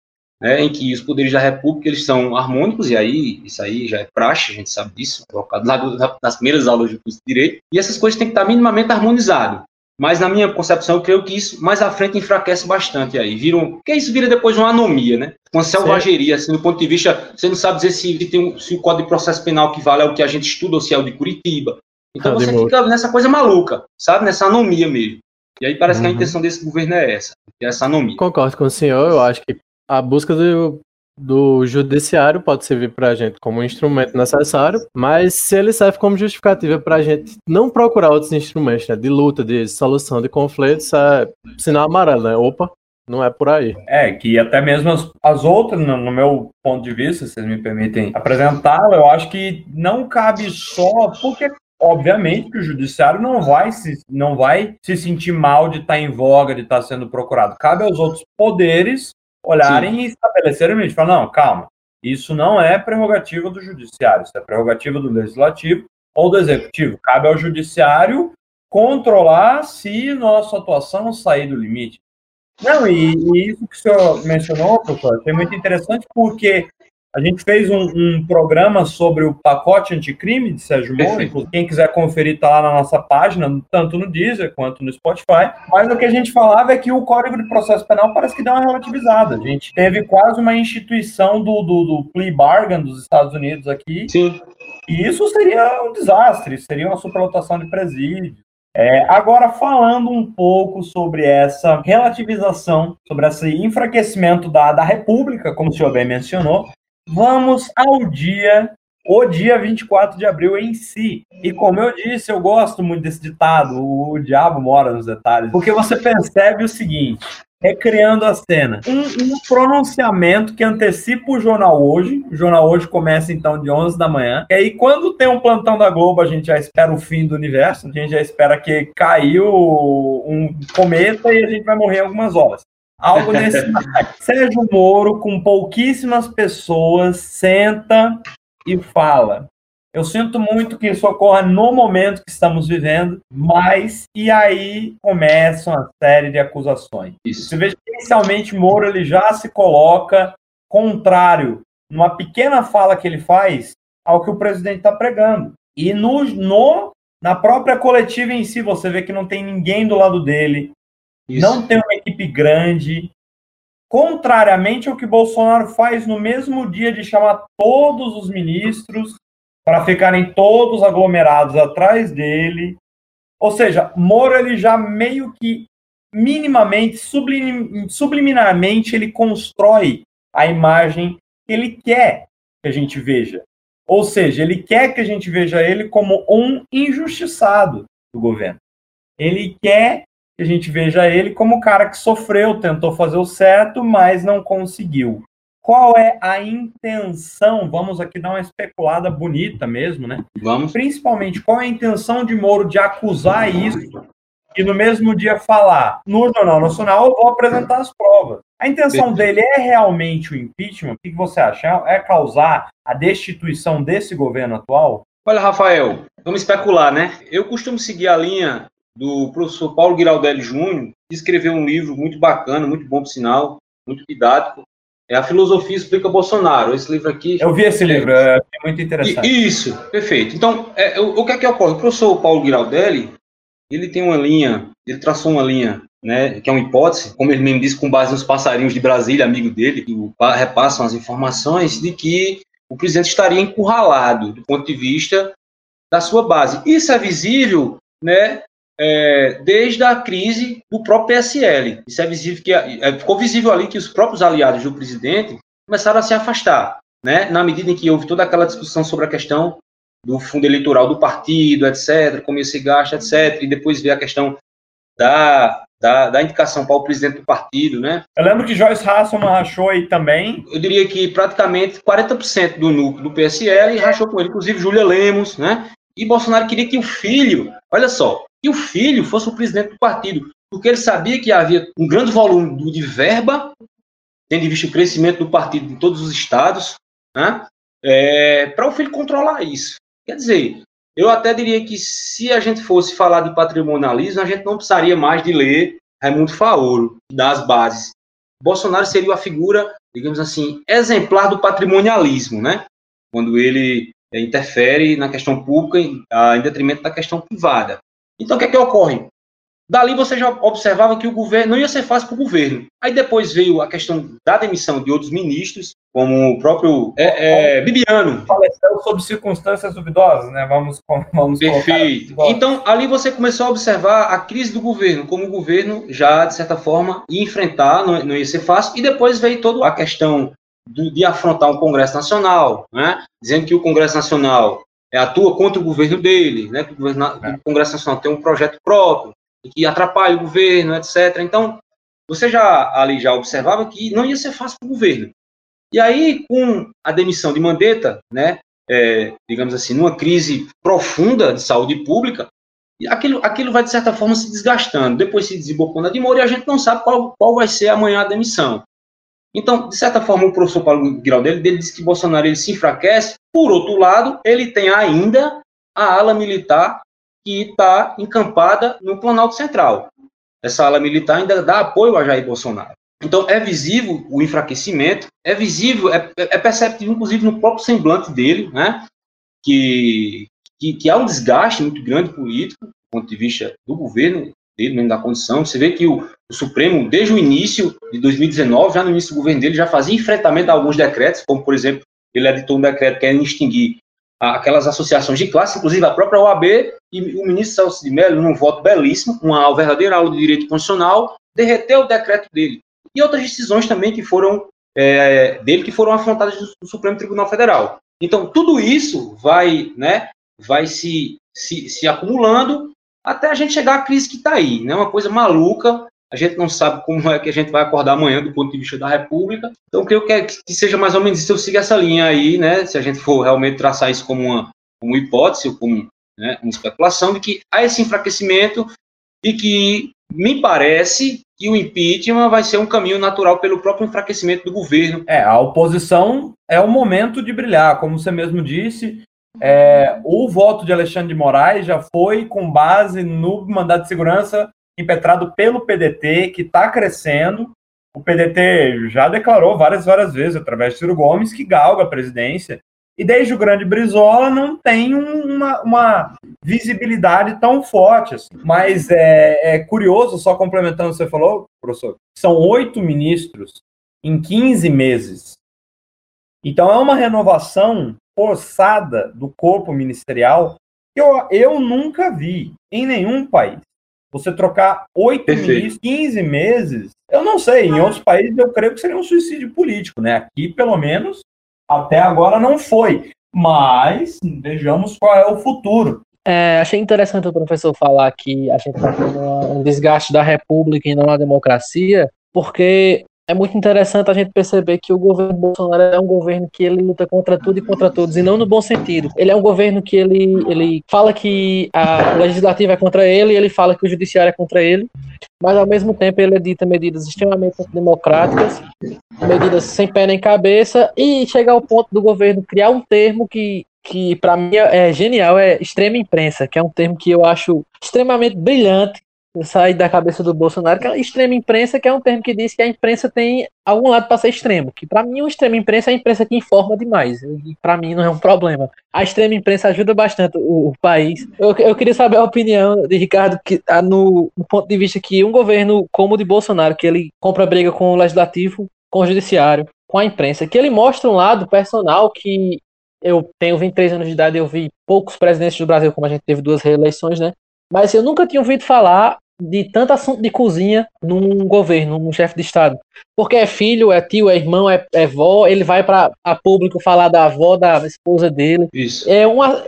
né, em que os poderes da República eles são harmônicos, e aí isso aí já é praxe, a gente sabe disso, colocado lá nas primeiras aulas de curso de Direito, e essas coisas têm que estar minimamente harmonizadas. Mas na minha concepção, eu creio que isso mais à frente enfraquece bastante aí. Viram, porque isso vira depois uma anomia, né? Uma selvageria, assim, do ponto de vista, você não sabe dizer se, tem um, se o Código de Processo Penal que vale é o que a gente estuda ou se é o de Curitiba. Então ah, você fica nessa coisa maluca, sabe? Nessa anomia mesmo. E aí parece uhum. que a uhum. intenção desse governo é essa, é essa anomia. Concordo com o senhor, eu acho que a busca do, do judiciário pode servir para a gente como um instrumento necessário, mas se ele serve como justificativa para a gente não procurar outros instrumentos né, de luta, de solução de conflitos, é sinal amarelo, né? Opa, não é por aí. É, que até mesmo as, as outras, no, no, meu ponto de vista, se vocês me permitem apresentá-la, eu acho que não cabe só, porque obviamente que o judiciário não vai se, não vai se sentir mal de estar em voga, de estar sendo procurado. Cabe aos outros poderes olharem Sim. e estabelecerem limite. Falar, não, calma, isso não é prerrogativa do judiciário, isso é prerrogativa do legislativo ou do executivo. Cabe ao judiciário controlar se nossa atuação sair do limite. Não, e, e isso que o senhor mencionou, professor, é muito interessante porque a gente fez um, um, programa sobre o pacote anticrime de Sérgio Moro. Quem quiser conferir está lá na nossa página, tanto no Deezer quanto no Spotify. Mas o que a gente falava é que o Código de Processo Penal parece que deu uma relativizada. A gente teve quase uma instituição do, do, do plea bargain dos Estados Unidos aqui. Sim. E isso seria um desastre, seria uma superlotação de presídio. É, agora, falando um pouco sobre essa relativização, sobre esse enfraquecimento da, da República, como o senhor bem mencionou, Vamos ao dia, o dia 24 de abril em si. E como eu disse, eu gosto muito desse ditado, o, diabo mora nos detalhes, porque você percebe o seguinte, recriando a cena. Um, um, pronunciamento que antecipa o jornal hoje. O jornal hoje começa então de 11 da manhã. E aí, quando tem um plantão da Globo, a gente já espera o fim do universo. A gente já espera que caiu um cometa e a gente vai morrer em algumas horas. Algo nesse. (laughs) Sérgio Moro, com pouquíssimas pessoas, senta e fala. Eu sinto muito que isso ocorra no momento que estamos vivendo, mas e aí começa uma série de acusações. Isso. Você vê que inicialmente Moro ele já se coloca contrário numa pequena fala que ele faz ao que o presidente está pregando. E no, no, na própria coletiva em si, você vê que não tem ninguém do lado dele, isso. Não tem uma equipe grande. Contrariamente ao que Bolsonaro faz no mesmo dia de chamar todos os ministros para ficarem todos aglomerados atrás dele. Ou seja, Moro ele já meio que minimamente, sublim, subliminarmente, ele constrói a imagem que ele quer que a gente veja. Ou seja, ele quer que a gente veja ele como um injustiçado do governo. Ele quer que a gente veja ele como o cara que sofreu, tentou fazer o certo, mas não conseguiu. Qual é a intenção? Vamos aqui dar uma especulada bonita mesmo, né? Vamos. Principalmente, qual é a intenção de Moro de acusar isso e no mesmo dia falar no Jornal Nacional eu vou apresentar as provas. A intenção dele é realmente o impeachment? O que você acha? É causar a destituição desse governo atual? Olha, Rafael, vamos especular, né? Eu costumo seguir a linha do professor Paulo Giraldelli Júnior, que escreveu um livro muito bacana, muito bom por sinal, muito didático. É A Filosofia Explica Bolsonaro. Esse livro aqui. Eu vi esse livro, é, muito interessante. Isso, perfeito. Então, é, o, o que é que ocorre? O professor Paulo Giraldelli, ele tem uma linha, ele traçou uma linha né, que é uma hipótese, como ele mesmo disse, com base nos passarinhos de Brasília, amigo dele, que repassam as informações de que o presidente estaria encurralado do ponto de vista da sua base. Isso é visível né, é, desde a crise do próprio PSL. Isso é visível que é, ficou visível ali que os próprios aliados do presidente começaram a se afastar, né? Na medida em que houve toda aquela discussão sobre a questão do fundo eleitoral do partido, etc., como isso se gasta, etc., e depois veio a questão da, da, da indicação para o presidente do partido, né? Eu lembro que Joyce Hasselman rachou aí também. Eu diria que praticamente 40% do núcleo do PSL rachou com ele, inclusive Júlia Lemos, né? E Bolsonaro queria que o filho, olha só, que o filho fosse o presidente do partido, porque ele sabia que havia um grande volume de verba, tendo em vista o crescimento do partido em todos os estados, né? É, para o filho controlar isso. Quer dizer, eu até diria que se a gente fosse falar de patrimonialismo, a gente não precisaria mais de ler Raimundo Faoro, das bases. Bolsonaro seria a figura, digamos assim, exemplar do patrimonialismo, né? Quando ele é, interfere na questão pública em, em detrimento da questão privada. Então, o que é que ocorre? Dali você já observava que o governo não ia ser fácil para o governo. Aí depois veio a questão da demissão de outros ministros, como o próprio é, é, Bibiano. Faleceu sob circunstâncias duvidosas, né? Vamos, vamos Perfeito. Então, ali você começou a observar a crise do governo, como o governo já, de certa forma, ia enfrentar, não, não ia ser fácil, e depois veio toda a questão de, de afrontar um Congresso Nacional, né? dizendo que o Congresso Nacional é, atua contra o governo dele, né? que o, governo, é. o Congresso Nacional tem um projeto próprio, que atrapalha o governo, etc. Então, você já ali já observava que não ia ser fácil para o governo. E aí, com a demissão de Mandetta, né, é, digamos assim, numa crise profunda de saúde pública, aquilo, aquilo vai, de certa forma, se desgastando. Depois se desembocou na de Moura e a gente não sabe qual, qual vai ser amanhã a demissão. Então, de certa forma, o professor Paulo Giraldelli ele disse que Bolsonaro ele se enfraquece. Por outro lado, ele tem ainda a ala militar que está encampada no Planalto Central. Essa ala militar ainda dá apoio a Jair Bolsonaro. Então, é visível o enfraquecimento, é visível, é, é perceptível, inclusive, no próprio semblante dele, né, que, que, que, há um desgaste muito grande político, do ponto de vista do governo, dele, da condição. Você vê que o, o, Supremo, desde o início de 2019, já no início do governo dele, já fazia enfrentamento a alguns decretos, como, por exemplo, ele editou um decreto que querendo extinguir aquelas associações de classe, inclusive a própria OAB, e o ministro Celso de Mello, num voto belíssimo, uma verdadeira aula de direito constitucional, derreteu o decreto dele. E outras decisões também que foram é, dele que foram afrontadas no Supremo Tribunal Federal. Então, tudo isso vai, né, vai se, se, se acumulando até a gente chegar à crise que está aí. Né? Uma coisa maluca, a gente não sabe como é que a gente vai acordar amanhã do ponto de vista da República. Então, creio que, é, que seja mais ou menos isso. Eu sigo essa linha aí, né? Se a gente for realmente traçar isso como uma, como hipótese, ou como né, uma especulação, de que há esse enfraquecimento e que me parece que o impeachment vai ser um caminho natural pelo próprio enfraquecimento do governo. É, a oposição é o momento de brilhar, como você mesmo disse. É, o voto de Alexandre de Moraes já foi com base no mandato de segurança impetrado pelo PDT, que está crescendo. O PDT já declarou várias, várias vezes, através de Ciro Gomes, que galga a presidência. E desde o grande Brizola não tem uma, uma visibilidade tão forte. Assim. Mas é, é, curioso, só complementando o que você falou, professor, são oito ministros em 15 meses. Então é uma renovação forçada do corpo ministerial que eu, eu nunca vi em nenhum país. Você trocar oito ministros, 15 meses, eu não sei, em outros países eu creio que seria um suicídio político, né? Aqui, pelo menos, até agora não foi. Mas vejamos qual é o futuro. É, achei interessante o professor falar que a gente está tendo um desgaste da república e não da democracia, porque é muito interessante a gente perceber que o governo Bolsonaro é um governo que ele luta contra tudo e contra todos, e não no bom sentido. Ele é um governo que ele, ele fala que a legislativa é contra ele, e ele fala que o judiciário é contra ele, mas ao mesmo tempo ele edita medidas extremamente democráticas, medidas sem pé nem cabeça, e chega ao ponto do governo criar um termo que que para mim é genial, é extrema imprensa, que é um termo que eu acho extremamente brilhante, sair da cabeça do Bolsonaro, que é a extrema imprensa, que é um termo que diz que a imprensa tem algum lado para ser extremo. Que para mim, uma extrema imprensa é a imprensa que informa demais. E para mim não é um problema. A extrema imprensa ajuda bastante o, o país. Eu, eu, queria saber a opinião de Ricardo, que, no, no, ponto de vista que um governo como o de Bolsonaro, que ele compra briga com o legislativo, com o judiciário, com a imprensa, que ele mostra um lado personal que eu tenho 23 anos de idade, eu vi poucos presidentes do Brasil, como a gente teve duas reeleições, né? Mas eu nunca tinha ouvido falar de tanto assunto de cozinha num governo, num chefe de Estado. Porque é filho, é tio, é irmão, é, é vó, ele vai para a público falar da avó, da esposa dele. Isso. É uma.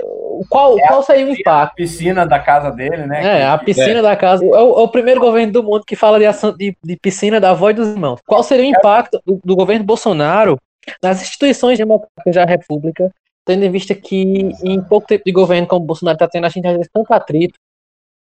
Qual, é qual seria o impacto? A piscina da casa dele, né? É, a piscina é. da casa. É o, é o, primeiro governo do mundo que fala de, de, de piscina da avó e dos irmãos. Qual seria o impacto do, do governo Bolsonaro nas instituições democráticas da República, tendo em vista que em pouco tempo de governo como o Bolsonaro está tendo, a gente tem tanto atrito,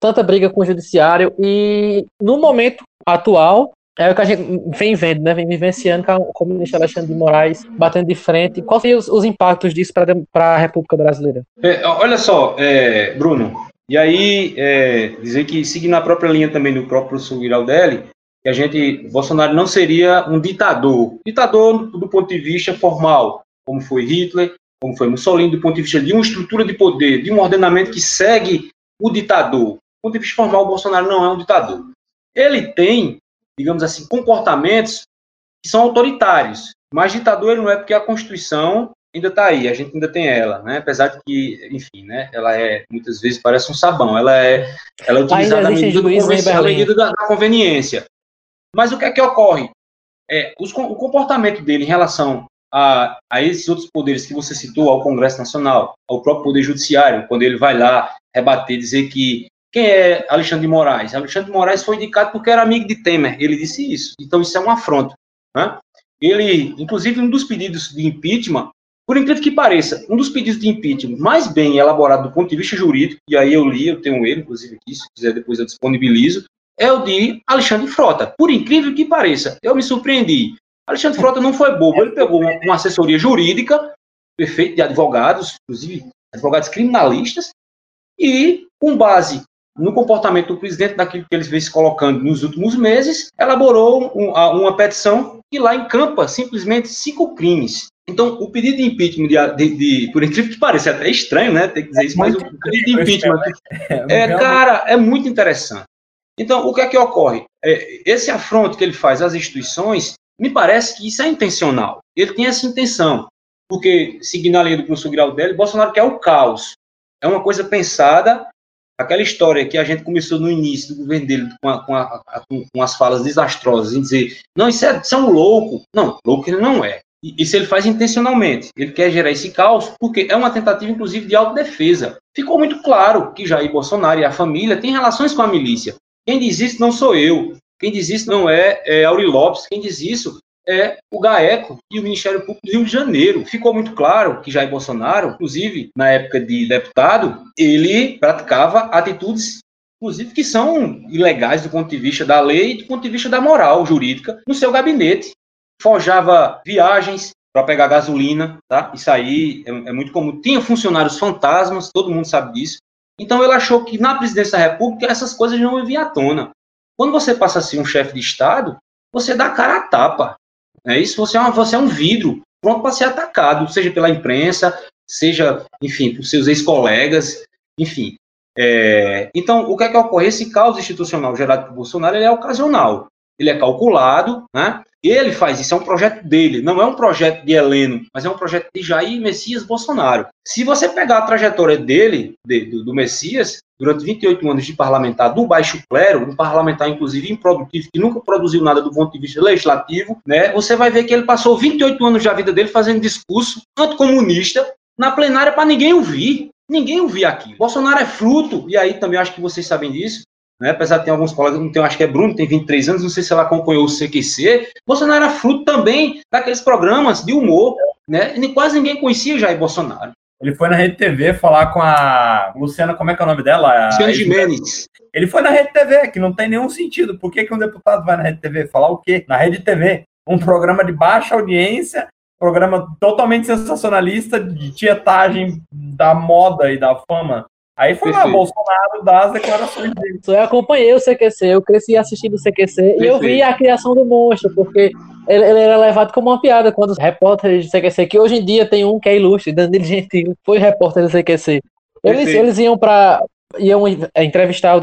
tanta briga com o judiciário e no momento atual é o que a gente vem vendo, né? Vem vivenciando com o ministro Alexandre de Moraes batendo de frente. Quais seriam os, os impactos disso para a República Brasileira? É, olha só, é, Bruno, e aí é, dizer que, seguindo a própria linha também do próprio professor Giraldelli, que a gente, Bolsonaro não seria um ditador. Ditador do ponto de vista formal, como foi Hitler, como foi Mussolini, do ponto de vista de uma estrutura de poder, de um ordenamento que segue o ditador ponto de vista formal, o Bolsonaro não é um ditador. Ele tem, digamos assim, comportamentos que são autoritários, mas ditador ele não é porque a Constituição ainda está aí, a gente ainda tem ela, né? Apesar de que, enfim, né? Ela é muitas vezes parece um sabão, ela é, ela é utilizada à medida, medida da, da, conveniência. Mas o que é que ocorre? É, os, o comportamento dele em relação a, a esses outros poderes que você citou, ao Congresso Nacional, ao próprio Poder Judiciário, quando ele vai lá rebater, dizer que quem é Alexandre de Moraes? Alexandre de Moraes foi indicado porque era amigo de Temer. Ele disse isso. Então isso é um afronto. Né? Ele, inclusive, um dos pedidos de impeachment, por incrível que pareça, um dos pedidos de impeachment mais bem elaborado do ponto de vista jurídico, e aí eu li, eu tenho ele, inclusive aqui, se quiser depois eu disponibilizo, é o de Alexandre Frota. Por incrível que pareça, eu me surpreendi. Alexandre Frota não foi bobo, ele pegou uma, assessoria jurídica, perfeito, de advogados, inclusive advogados criminalistas, e, com base no comportamento do presidente, daquilo que eles vêm se colocando nos últimos meses, elaborou um, uma petição que lá encampa simplesmente cinco crimes. Então, o pedido de impeachment, de, de, de, por incrível que pareça, é até estranho, né, ter que dizer isso, mas o pedido de impeachment, é, é, (laughs) cara, é muito interessante. Então, o que é que ocorre? É, esse afronto que ele faz às instituições, me parece que isso é intencional. Ele tem essa intenção, porque, seguindo a linha do professor Giraldelli, Bolsonaro quer o caos. É uma coisa pensada aquela história que a gente começou no início do governo dele com, a, com, a, com as falas desastrosas, em dizer, não, isso é, isso é louco. Não, louco ele não é. Isso ele faz intencionalmente. Ele quer gerar esse caos porque é uma tentativa, inclusive, de autodefesa. Ficou muito claro que Jair Bolsonaro e a família têm relações com a milícia. Quem diz isso não sou eu. Quem diz isso não é, é Auri Lopes. Quem diz isso é o GAECO e o Ministério Público do Rio de Janeiro. Ficou muito claro que Jair Bolsonaro, inclusive na época de deputado, ele praticava atitudes, inclusive, que são ilegais do ponto de vista da lei e do ponto de vista da moral jurídica no seu gabinete. Forjava viagens para pegar gasolina, tá? Isso aí é, é muito comum. Tinha funcionários fantasmas, todo mundo sabe disso. Então ele achou que na presidência da República essas coisas não vir à tona. Quando você passa a ser um chefe de Estado, você dá cara a tapa. É isso, você é, uma, você é um vidro pronto para ser atacado, seja pela imprensa, seja, enfim, por seus ex-colegas, enfim. É, então, o que é que ocorre? Esse caos institucional gerado por Bolsonaro ele é ocasional, ele é calculado, né? Ele faz isso, é um projeto dele, não é um projeto de Heleno, mas é um projeto de Jair Messias Bolsonaro. Se você pegar a trajetória dele, de, do, do, Messias, durante 28 anos de parlamentar do baixo clero, um parlamentar inclusive improdutivo, que nunca produziu nada do ponto de vista legislativo, né, você vai ver que ele passou 28 anos da vida dele fazendo discurso anticomunista na plenária para ninguém ouvir. Ninguém ouvia aqui. Bolsonaro é fruto, e aí também acho que vocês sabem disso, né? apesar de ter alguns colegas, não tem, acho que é Bruno, tem 23 anos, não sei se ela acompanhou o CQC, Bolsonaro era fruto também daqueles programas de humor, né? E quase ninguém conhecia Jair Bolsonaro. Ele foi na Rede TV falar com a Luciana, como é que é o nome dela? Luciana Gimenez. Ele foi na Rede TV, que não tem nenhum sentido. Por que, que um deputado vai na Rede TV falar o quê? Na Rede TV. Um programa de baixa audiência, programa totalmente sensacionalista de tietagem da moda e da fama Aí foi Perfeito. lá, Bolsonaro dá as declarações dele. Eu acompanhei o CQC, eu cresci assistindo o CQC Perfeito. e eu vi a criação do monstro, porque ele, ele, era levado como uma piada quando os repórteres do CQC, que hoje em dia tem um que é ilustre, Danilo Gentili, foi repórter do CQC. Eles, eles iam para iam entrevistar o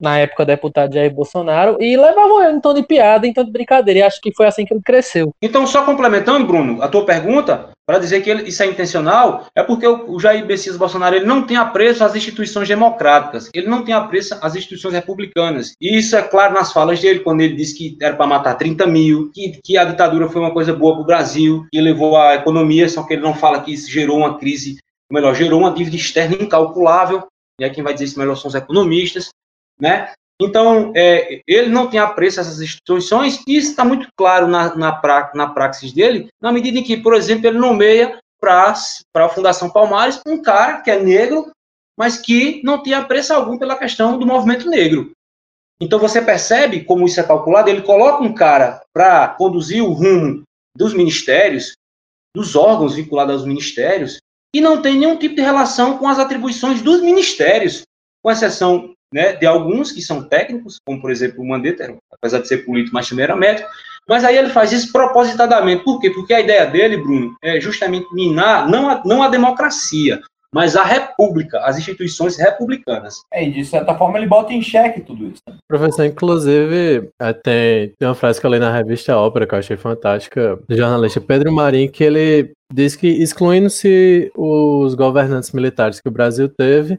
na época deputado Jair Bolsonaro e levavam ele em tom de piada, em tom de brincadeira. E acho que foi assim que ele cresceu. Então, só complementando, Bruno, a tua pergunta, para dizer que ele, isso é intencional, é porque o, o, Jair Messias Bolsonaro ele não tem apreço às instituições democráticas, ele não tem apreço às instituições republicanas. E isso é claro nas falas dele, quando ele disse que era para matar 30 mil, que, que a ditadura foi uma coisa boa para o Brasil, que levou a economia, só que ele não fala que isso gerou uma crise, melhor, gerou uma dívida externa incalculável, e aí quem vai dizer isso melhor são os economistas, né? Então, é, ele não tem apreço a essas instituições, e isso está muito claro na, na, pra, na praxis dele, na medida em que, por exemplo, ele nomeia para a Fundação Palmares um cara que é negro, mas que não tem apreço algum pela questão do movimento negro. Então, você percebe como isso é calculado, ele coloca um cara para conduzir o rumo dos ministérios, dos órgãos vinculados aos ministérios, e não tem nenhum tipo de relação com as atribuições dos ministérios, com exceção né, de alguns que são técnicos, como por exemplo o Mandetta, apesar de ser político, mas também era médico, mas aí ele faz isso propositadamente. Por quê? Porque a ideia dele, Bruno, é justamente minar não a, não a democracia, mas a república, as instituições republicanas. É, e de certa forma ele bota em xeque tudo isso. Né? Professor, inclusive, tem, tem uma frase que eu li na revista Ópera que eu achei fantástica, do jornalista Pedro Marim, que ele diz que excluindo-se os governantes militares que o Brasil teve,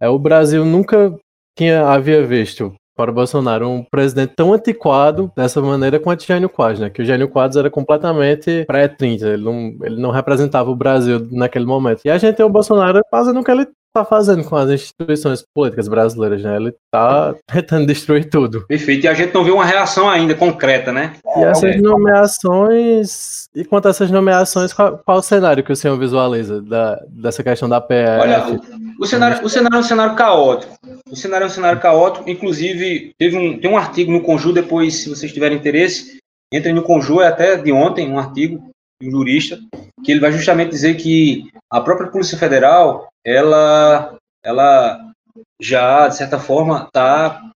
é, o Brasil nunca tinha, havia visto para o Bolsonaro um presidente tão antiquado dessa maneira quanto Jânio Quadros, né? Que o Jânio Quadros era completamente pré-30, ele não, ele não representava o Brasil naquele momento. E a gente tem o Bolsonaro fazendo o que ele tá fazendo com as instituições políticas brasileiras, né? Ele tá tentando destruir tudo. Perfeito. E a gente não vê uma reação ainda concreta, né? E essas nomeações. E quanto a essas nomeações, qual, qual o cenário que o senhor visualiza da, dessa questão da PF? Olha, o, o, cenário, o cenário é um cenário caótico. O cenário é um cenário caótico. Inclusive, teve um, tem um artigo no Conju, depois, se vocês tiverem interesse, entrem no Conju, é até de ontem, um artigo de um jurista, que ele vai justamente dizer que a própria Polícia Federal ela, ela já, de certa forma, está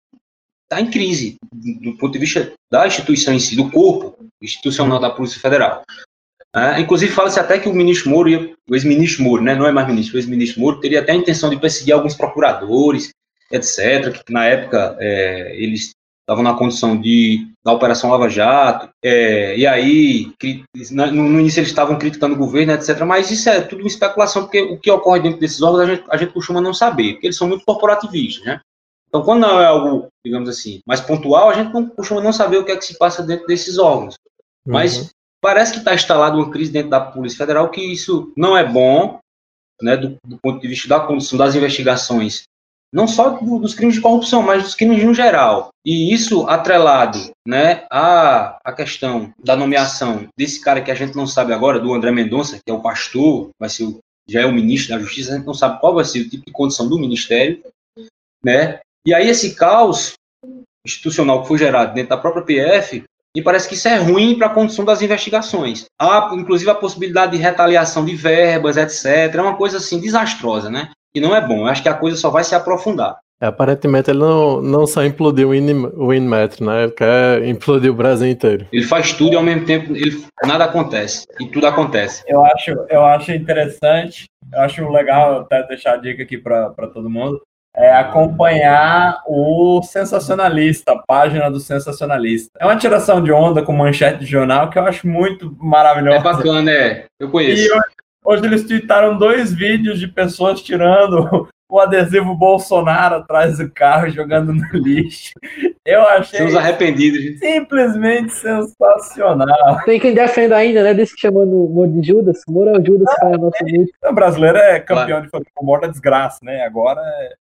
tá em crise do ponto de vista da instituição em si, do corpo institucional da Polícia Federal. É, inclusive, fala-se até que o ministro Moro, o ex-ministro Moro, né, não é mais ministro, o ex-ministro Moro teria até a intenção de perseguir alguns procuradores, etc., que na época é, eles estavam na condição de da Operação Lava Jato, é, e aí no, no, início eles estavam criticando o governo, etc. Mas isso é tudo uma especulação, porque o que ocorre dentro desses órgãos a gente, a gente costuma não saber, porque eles são muito corporativistas, né? Então, quando não é algo, digamos assim, mais pontual, a gente não costuma não saber o que é que se passa dentro desses órgãos. Uhum. Mas parece que está instalada uma crise dentro da Polícia Federal, que isso não é bom, né, do, do ponto de vista da condução das investigações não só do, dos crimes de corrupção, mas dos crimes no geral. E isso atrelado né, à, à questão da nomeação desse cara que a gente não sabe agora, do André Mendonça, que é o pastor, vai ser o, já é o ministro da Justiça, a gente não sabe qual vai ser o tipo de condição do ministério. Né? E aí esse caos institucional que foi gerado dentro da própria PF, me parece que isso é ruim para a condição das investigações. Há, inclusive, a possibilidade de retaliação de verbas, etc. É uma coisa assim desastrosa, né? Que não é bom. Eu acho que a coisa só vai se aprofundar. É, aparentemente ele não, não só implodiu o Inmetro, né? Ele quer implodir o Brasil inteiro. Ele faz tudo e ao mesmo tempo ele, nada acontece. E tudo acontece. Eu acho, eu acho interessante, eu acho legal até deixar a dica aqui para todo mundo. É acompanhar o sensacionalista, a página do sensacionalista. É uma tiração de onda com manchete de jornal que eu acho muito maravilhosa. É bacana, é. Eu conheço. E Hoje eles tweetaram dois vídeos de pessoas tirando o adesivo Bolsonaro atrás do carro jogando no lixo. Eu achei. Os arrependidos. Simplesmente sensacional. Tem quem defenda ainda, né? Desse que chamando o Moro de Judas. O Moro é o Judas ah, para nosso é, O brasileiro é campeão claro. de humor da desgraça, né? Agora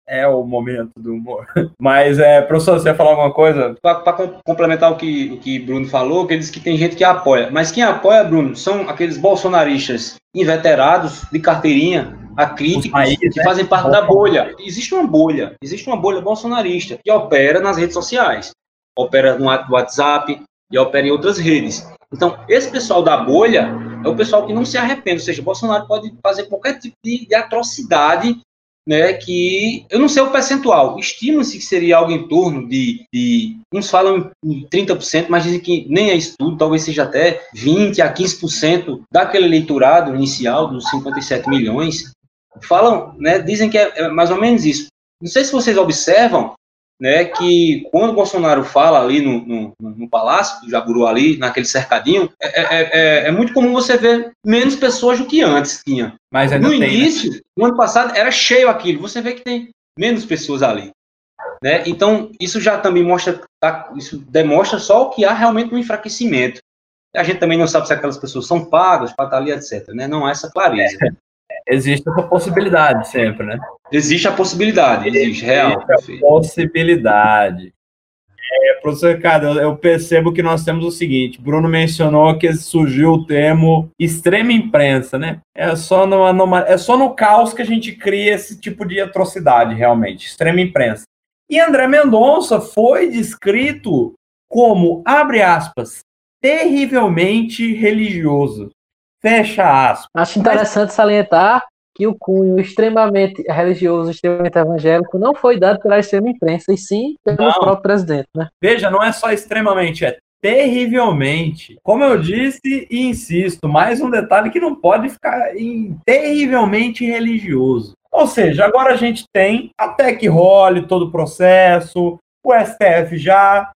é, é, o momento do humor. (laughs) Mas, é, professor, você ia falar alguma coisa? Para complementar o que, o que Bruno falou, que ele disse que tem gente que apoia. Mas quem apoia, Bruno, são aqueles bolsonaristas inveterados, de carteirinha, acríticos, que né? fazem parte da bolha. Existe uma bolha, existe uma bolha bolsonarista que opera nas redes sociais, opera no WhatsApp e opera em outras redes. Então, esse pessoal da bolha é o pessoal que não se arrepende, ou seja, Bolsonaro pode fazer qualquer tipo de, de atrocidade né, que eu não sei o percentual, estima-se que seria algo em torno de, de, uns falam em 30%, mas dizem que nem é isso tudo, talvez seja até 20 a 15% daquele eleitorado inicial dos 57 milhões, falam, né, dizem que é, é mais ou menos isso. Não sei se vocês observam, né, que quando o Bolsonaro fala ali no, no, no Palácio do Jaburu, ali, naquele cercadinho, é, é, é, é, muito comum você ver menos pessoas do que antes tinha. Mas no tem, né? início, né? no ano passado, era cheio aquilo. Você vê que tem menos pessoas ali. Né? Então, isso já também mostra, tá, isso demonstra só que há realmente um enfraquecimento. A gente também não sabe se aquelas pessoas são pagas para estar ali, etc. Né? Não há essa clareza. Existe essa possibilidade sempre, né? Existe a possibilidade, existe, real. Existe a possibilidade. É, professor Ricardo, eu percebo que nós temos o seguinte: Bruno mencionou que surgiu o termo extrema imprensa, né? É só, no, é só no caos que a gente cria esse tipo de atrocidade, realmente, extrema imprensa. E André Mendonça foi descrito como, abre aspas, terrivelmente religioso. Fecha aspas. Acho interessante Mas... salientar que o cunho extremamente religioso, extremamente evangélico, não foi dado pela extrema imprensa, e sim pelo não. próprio presidente. Né? Veja, não é só extremamente, é terrivelmente. Como eu disse e insisto, mais um detalhe que não pode ficar em terrivelmente religioso. Ou seja, agora a gente tem até que role todo o processo, o STF já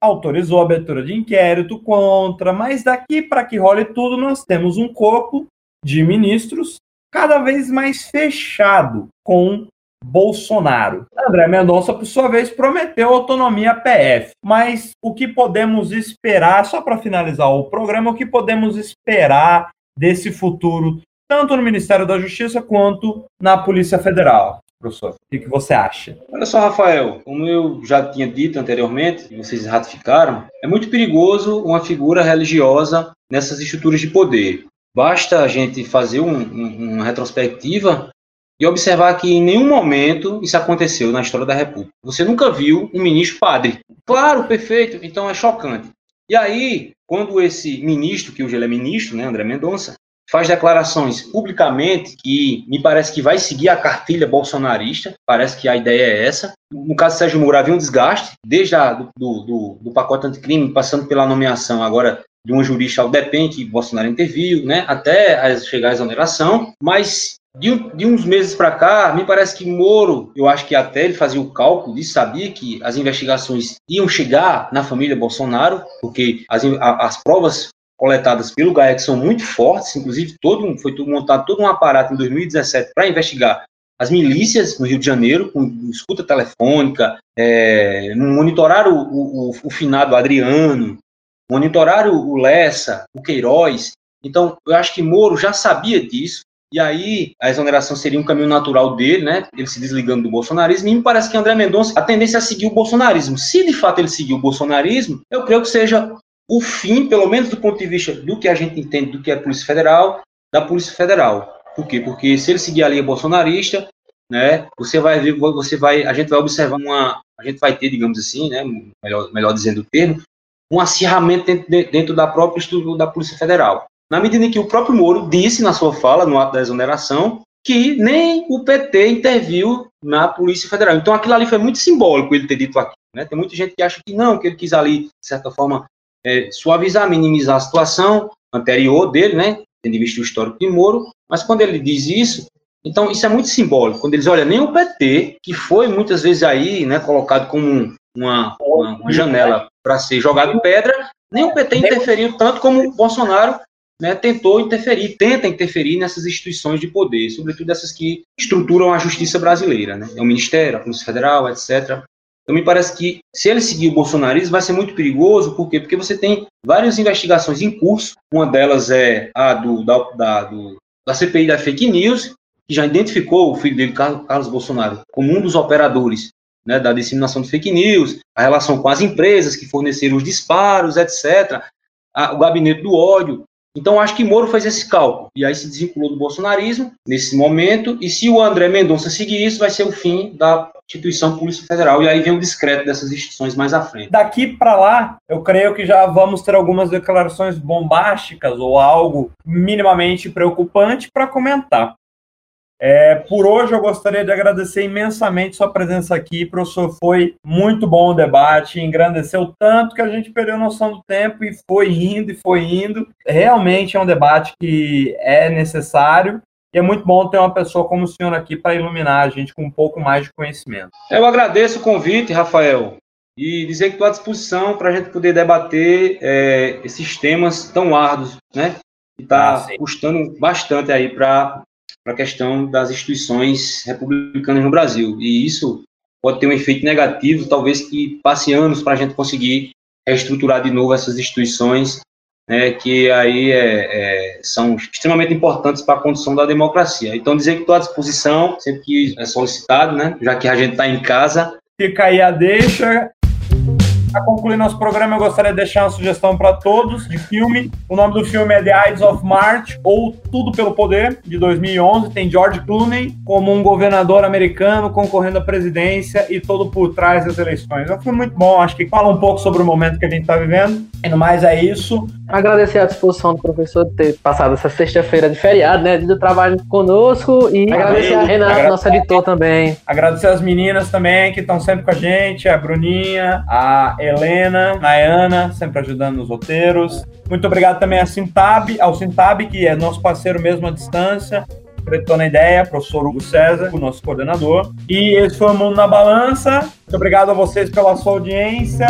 autorizou a abertura de inquérito contra, mas daqui para que role tudo, nós temos um corpo de ministros cada vez mais fechado com Bolsonaro. André Mendonça, por sua vez, prometeu autonomia PF. Mas o que podemos esperar, só para finalizar o programa, o que podemos esperar desse futuro, tanto no Ministério da Justiça quanto na Polícia Federal? Professor? O que, você acha? Olha só, Rafael, como eu já tinha dito anteriormente, e vocês ratificaram, é muito perigoso uma figura religiosa nessas estruturas de poder. Basta a gente fazer um, um, uma retrospectiva e observar que em nenhum momento isso aconteceu na história da República. Você nunca viu um ministro padre. Claro, perfeito, então é chocante. E aí, quando esse ministro, que hoje ele é ministro, né, André Mendonça, faz declarações publicamente que me parece que vai seguir a cartilha bolsonarista, parece que a ideia é essa. No caso de Sérgio Moro, havia um desgaste, desde a, do, do, do pacote anticrime, passando pela nomeação agora de um jurista ao DEPEN, que Bolsonaro interviu, né, até chegar à exoneração, mas de, de uns meses para cá, me parece que Moro, eu acho que até ele fazia o cálculo disso, sabia que as investigações iam chegar na família Bolsonaro, porque as, as provas coletadas pelo GAEC são muito fortes, inclusive todo, foi montado todo um aparato em 2017 para investigar as milícias no Rio de Janeiro, com escuta telefônica, é, monitorar o, o, o finado Adriano, monitorar o Lessa, o Queiroz. Então, eu acho que Moro já sabia disso, e aí a exoneração seria um caminho natural dele, né? Ele se desligando do bolsonarismo. E me parece que André Mendonça, a tendência é seguir o bolsonarismo. Se de fato ele seguir o bolsonarismo, eu creio que seja o fim, pelo menos do ponto de vista do que a gente entende do que é a Polícia Federal, da Polícia Federal. Por quê? Porque se ele seguir a linha bolsonarista, né, você vai ver, você vai, a gente vai observar uma, a gente vai ter, digamos assim, né, melhor, melhor dizendo o termo, um acirramento dentro, dentro da própria estrutura da Polícia Federal. Na medida em que o próprio Moro disse na sua fala, no ato da exoneração, que nem o PT interviu na Polícia Federal. Então aquilo ali foi muito simbólico ele ter dito aqui. Né? Tem muita gente que acha que não, que ele quis ali, de certa forma, é, suavizar, minimizar a situação anterior dele, né? tendo visto o histórico de Moro, mas quando ele diz isso, então isso é muito simbólico. Quando eles olham nem o PT, que foi muitas vezes aí, né, colocado como uma, uma, uma janela para ser jogado pedra, nem o PT interferiu tanto como o Bolsonaro né, tentou interferir, tenta interferir nessas instituições de poder, sobretudo essas que estruturam a justiça brasileira, né? É o Ministério, a Polícia Federal, etc. Então me parece que se ele seguir o bolsonarismo vai ser muito perigoso, por quê? Porque você tem várias investigações em curso, uma delas é a do, da, da, do, da CPI da fake news, que já identificou o filho dele, Carlos Bolsonaro, como um dos operadores né, da disseminação de fake news, a relação com as empresas que forneceram os disparos, etc., a, o gabinete do ódio. Então, acho que Moro fez esse cálculo, e aí se desvinculou do bolsonarismo nesse momento, e se o André Mendonça seguir isso, vai ser o fim da instituição Polícia Federal, e aí vem o discreto dessas instituições mais à frente. Daqui para lá, eu creio que já vamos ter algumas declarações bombásticas ou algo minimamente preocupante para comentar. É, por hoje eu gostaria de agradecer imensamente sua presença aqui, professor. Foi muito bom o debate, engrandeceu tanto que a gente perdeu noção do tempo e foi indo e foi indo. Realmente é um debate que é necessário E é muito bom ter uma pessoa como o senhor aqui para iluminar a gente com um pouco mais de conhecimento. Eu agradeço o convite, Rafael, e dizer que estou à disposição para a gente poder debater é, esses temas tão árduos, né? Que está ah, custando bastante aí para a questão das instituições republicanas no Brasil. E isso pode ter um efeito negativo, talvez que passe anos para a gente conseguir reestruturar de novo essas instituições, né, que aí é, é, são extremamente importantes para a condução da democracia. Então, dizer que estou à disposição, sempre que é solicitado, né, já que a gente está em casa. Fica aí a deixa. Para concluir nosso programa, eu gostaria de deixar uma sugestão para todos de filme. O nome do filme é The Ides of March, ou Tudo pelo Poder, de 2011. Tem George Clooney como um governador americano concorrendo à presidência e todo por trás das eleições. É um filme muito bom, acho que fala um pouco sobre o momento que a gente está vivendo. E no mais é isso. Agradecer a disposição do professor de ter passado essa sexta-feira de feriado, né? Do trabalho conosco e agradecer a Renata, nosso editor também. Agradecer as meninas também que estão sempre com a gente, a Bruninha, a Helena, Nayana, sempre ajudando nos roteiros. Muito obrigado também a Sintab, ao Sintab, que é nosso parceiro mesmo à distância, acreditou na ideia, professor Hugo César, o nosso coordenador. E esse foi o Mundo na Balança. Muito obrigado a vocês pela sua audiência.